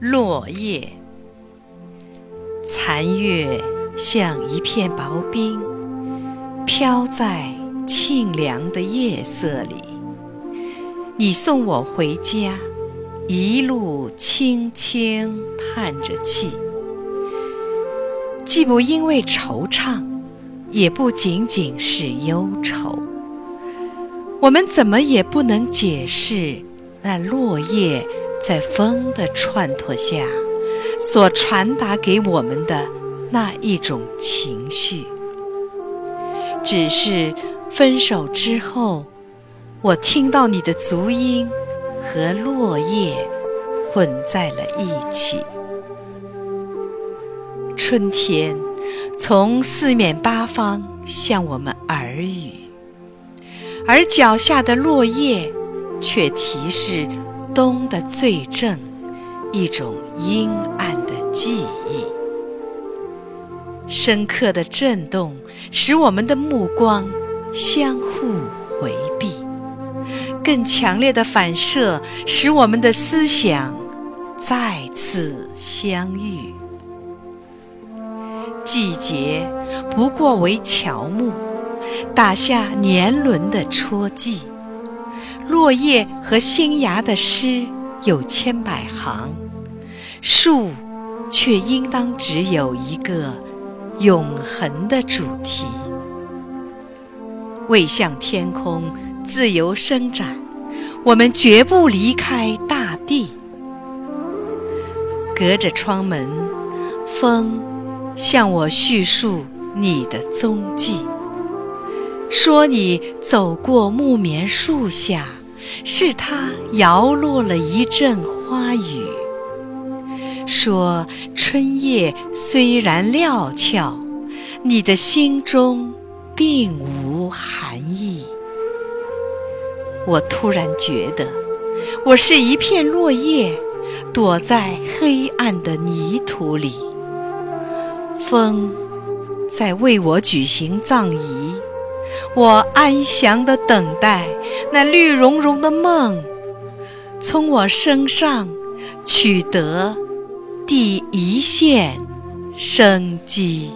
落叶，残月像一片薄冰，飘在清凉的夜色里。你送我回家，一路轻轻叹着气，既不因为惆怅，也不仅仅是忧愁。我们怎么也不能解释那落叶。在风的串托下，所传达给我们的那一种情绪，只是分手之后，我听到你的足音和落叶混在了一起。春天从四面八方向我们耳语，而脚下的落叶却提示。冬的最正，一种阴暗的记忆，深刻的震动，使我们的目光相互回避；更强烈的反射，使我们的思想再次相遇。季节不过为乔木，打下年轮的戳记。落叶和新芽的诗有千百行，树却应当只有一个永恒的主题。为向天空自由伸展，我们绝不离开大地。隔着窗门，风向我叙述你的踪迹，说你走过木棉树下。是它摇落了一阵花雨，说春夜虽然料峭，你的心中并无寒意。我突然觉得，我是一片落叶，躲在黑暗的泥土里，风在为我举行葬仪。我安详地等待那绿茸茸的梦从我身上取得第一线生机。